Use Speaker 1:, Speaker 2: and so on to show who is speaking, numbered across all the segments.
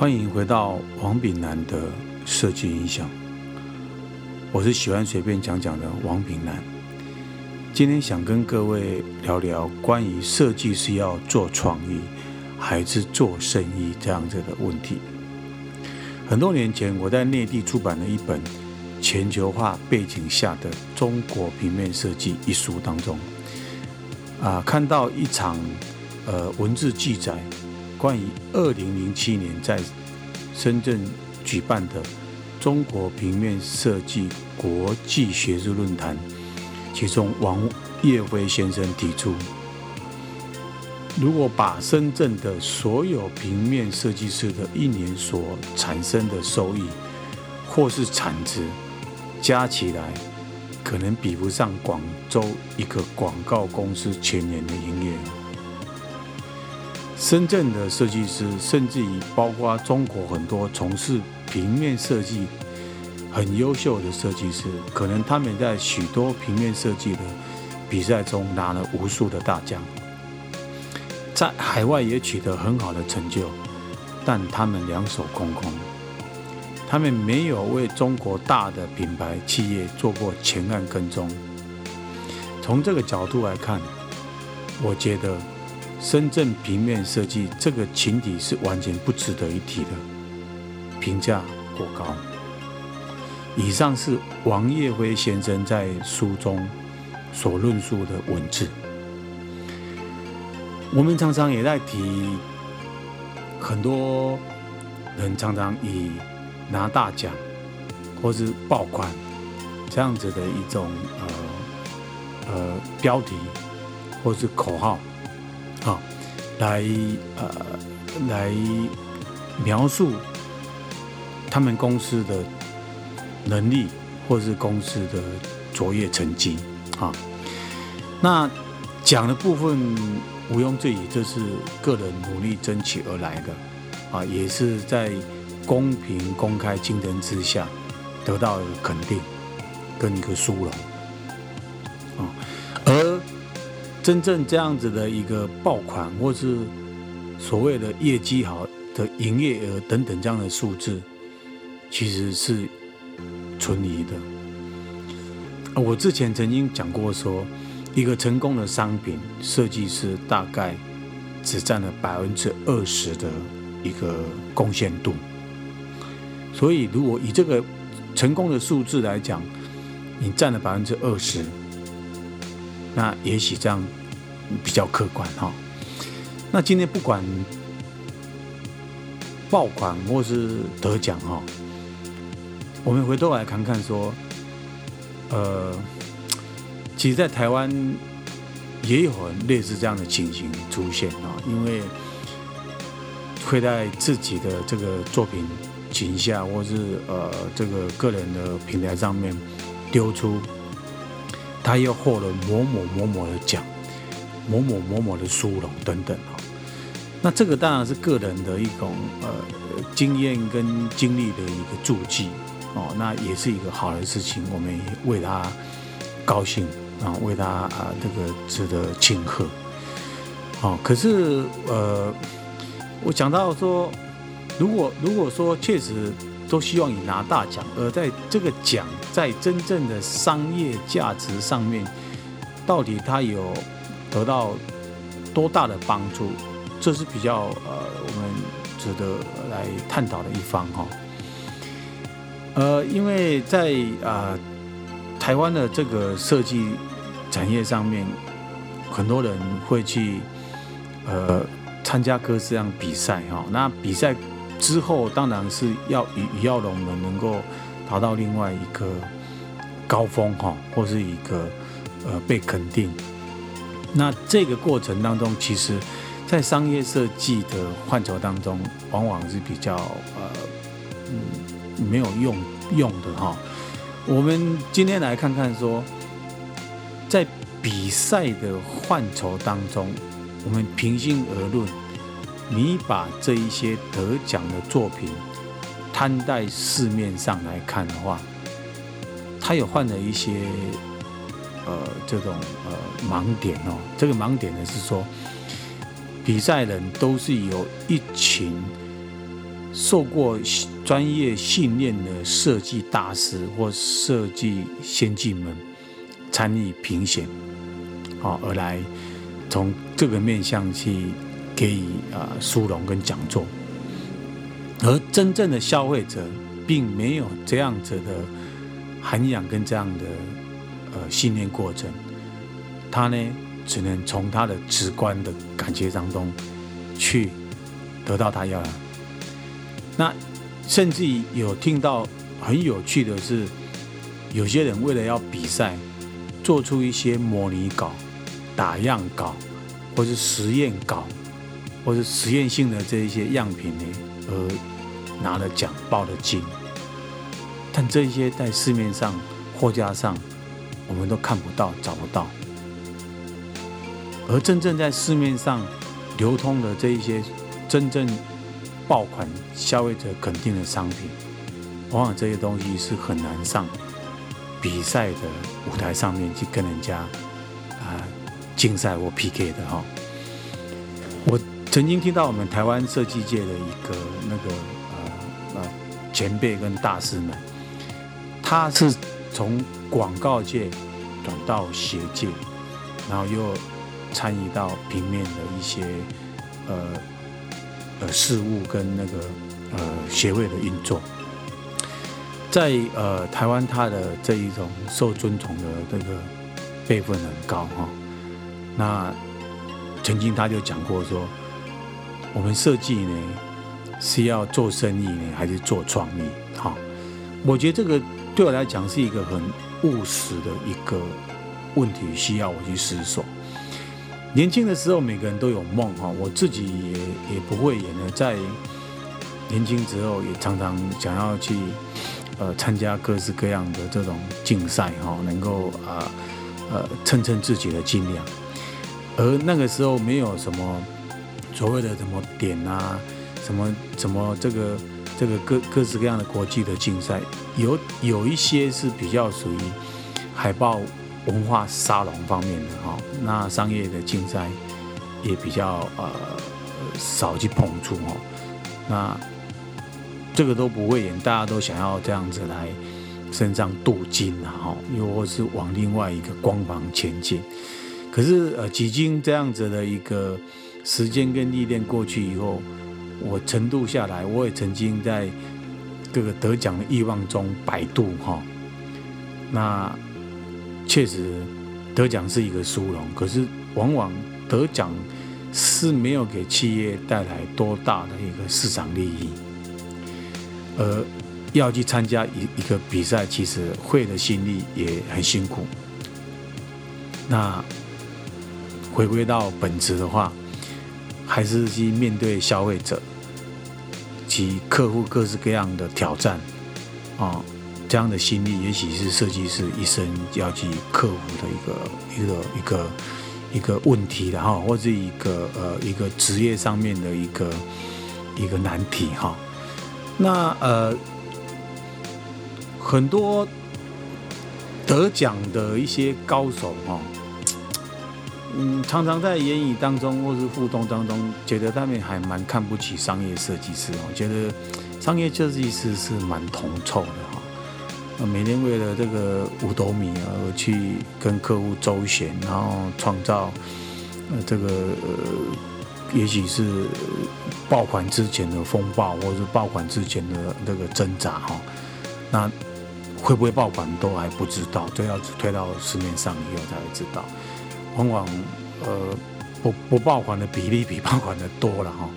Speaker 1: 欢迎回到王炳南的设计影响。我是喜欢随便讲讲的王炳南。今天想跟各位聊聊关于设计是要做创意还是做生意这样子的问题。很多年前，我在内地出版了一本《全球化背景下的中国平面设计》一书当中，啊，看到一场呃文字记载。关于二零零七年在深圳举办的中国平面设计国际学术论坛，其中王业辉先生提出，如果把深圳的所有平面设计师的一年所产生的收益或是产值加起来，可能比不上广州一个广告公司全年的营业额。深圳的设计师，甚至于包括中国很多从事平面设计很优秀的设计师，可能他们在许多平面设计的比赛中拿了无数的大奖，在海外也取得很好的成就，但他们两手空空，他们没有为中国大的品牌企业做过前案跟踪。从这个角度来看，我觉得。深圳平面设计这个群体是完全不值得一提的，评价过高。以上是王业辉先生在书中所论述的文字。我们常常也在提，很多人常常以拿大奖或是爆款这样子的一种呃呃标题或是口号。啊，来呃，来描述他们公司的能力，或是公司的卓越成绩啊。那讲的部分毋庸置疑，这是个人努力争取而来的啊，也是在公平、公开竞争之下得到肯定跟一个殊荣真正这样子的一个爆款，或是所谓的业绩好的营业额等等这样的数字，其实是存疑的。我之前曾经讲过，说一个成功的商品设计师大概只占了百分之二十的一个贡献度。所以，如果以这个成功的数字来讲，你占了百分之二十。那也许这样比较客观哈。那今天不管爆款或是得奖哈，我们回头来看看说，呃，其实，在台湾也有类似这样的情形出现啊，因为会在自己的这个作品旗下或是呃这个个人的平台上面丢出。他又获了某某某某的奖，某某某某的殊荣等等哈。那这个当然是个人的一种呃经验跟经历的一个注记哦，那也是一个好的事情，我们也为他高兴啊，为他啊这个值得庆贺。哦，可是呃，我讲到说，如果如果说确实。都希望你拿大奖，而在这个奖在真正的商业价值上面，到底它有得到多大的帮助？这是比较呃我们值得来探讨的一方哈。呃，因为在啊台湾的这个设计产业上面，很多人会去呃参加各式样比赛哈，那比赛。之后当然是要与与耀龙们能够达到另外一个高峰哈，或是一个呃被肯定。那这个过程当中，其实，在商业设计的范畴当中，往往是比较呃嗯没有用用的哈。我们今天来看看说，在比赛的范畴当中，我们平心而论。你把这一些得奖的作品摊在市面上来看的话，他有换了一些呃这种呃盲点哦。这个盲点呢是说，比赛人都是由一群受过专业训练的设计大师或设计先进们参与评选，好而来从这个面向去给予啊殊荣跟讲座，而真正的消费者并没有这样子的涵养跟这样的呃训练过程，他呢只能从他的直观的感觉当中去得到他要的。那甚至有听到很有趣的是，有些人为了要比赛，做出一些模拟稿、打样稿，或是实验稿，或是实验性的这一些样品呢，而拿了奖、报了金。但这些在市面上货架上，我们都看不到、找不到。而真正在市面上流通的这一些真正。爆款消费者肯定的商品，往往这些东西是很难上比赛的舞台上面去跟人家啊竞赛或 PK 的哈。我曾经听到我们台湾设计界的一个那个呃前辈跟大师们，他是从广告界转到鞋界，然后又参与到平面的一些呃。呃，事务跟那个呃协会的运作，在呃台湾，他的这一种受尊崇的这个辈分很高哈。那曾经他就讲过说，我们设计呢是要做生意呢，还是做创意？哈，我觉得这个对我来讲是一个很务实的一个问题，需要我去思索。年轻的时候，每个人都有梦哈。我自己也也不会演呢，在年轻之后，也常常想要去呃参加各式各样的这种竞赛哈，能够啊呃称称自己的斤两。而那个时候没有什么所谓的什么点啊，什么什么这个这个各各式各样的国际的竞赛，有有一些是比较属于海报。文化沙龙方面的哈，那商业的竞赛也比较呃少去碰触哦。那这个都不会演，大家都想要这样子来身上镀金啊哈，又或是往另外一个光芒前进。可是呃，几经这样子的一个时间跟历练过去以后，我程度下来，我也曾经在各个得奖的欲望中百度哈，那。确实得奖是一个殊荣，可是往往得奖是没有给企业带来多大的一个市场利益，而要去参加一一个比赛，其实会的心力也很辛苦。那回归到本质的话，还是去面对消费者及客户各式各样的挑战啊。这样的心力，也许是设计师一生要去克服的一个一个一个一个问题的哈，或者一个呃一个职业上面的一个一个难题哈。那呃很多得奖的一些高手哈，嗯，常常在言语当中或是互动当中，觉得他们还蛮看不起商业设计师哦，觉得商业设计师是蛮铜臭的哈。每天为了这个五斗米而去跟客户周旋，然后创造呃这个呃也许是爆款之前的风暴，或是爆款之前的那个挣扎哈。那会不会爆款都还不知道，都要推到市面上以后才会知道。往往呃不不爆款的比例比爆款的多了哈。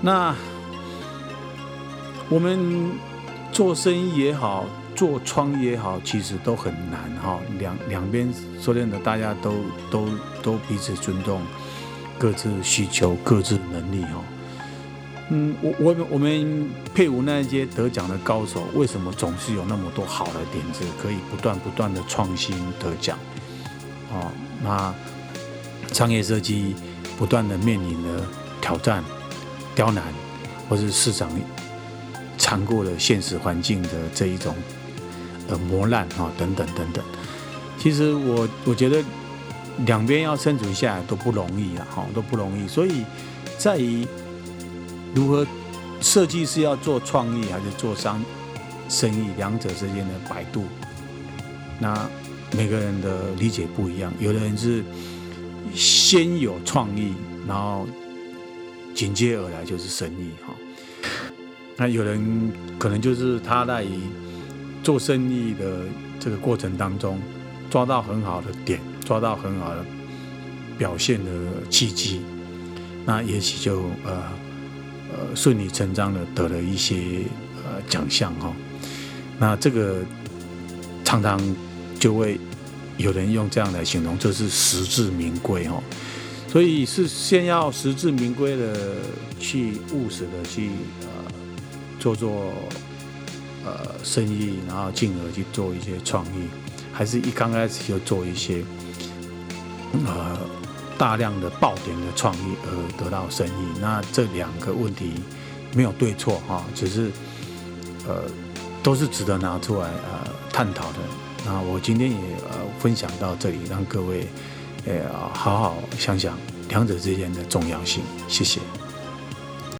Speaker 1: 那我们做生意也好。做创业好，其实都很难哈。两两边说真的，大家都都都彼此尊重，各自需求、各自能力哈。嗯，我我们我们佩服那些得奖的高手，为什么总是有那么多好的点子，可以不断不断的创新得奖？哦，那商业设计不断的面临了挑战、刁难，或是市场残酷的现实环境的这一种。呃磨难哈，等等等等，其实我我觉得两边要生存下来都不容易啊，哈，都不容易。所以在于如何设计是要做创意还是做商生意，两者之间的摆渡，那每个人的理解不一样。有的人是先有创意，然后紧接而来就是生意哈。那有人可能就是他在做生意的这个过程当中，抓到很好的点，抓到很好的表现的契机，那也许就呃。呃，顺理成章的得了一些呃奖项哈，那这个常常就会有人用这样来形容，这是实至名归哦。所以是先要实至名归的去务实的去呃做做呃生意，然后进而去做一些创意，还是一刚开始就做一些呃。大量的爆点的创意而得到生意，那这两个问题没有对错哈，只是呃都是值得拿出来呃探讨的。那我今天也呃分享到这里，让各位呃好好想想两者之间的重要性。谢谢。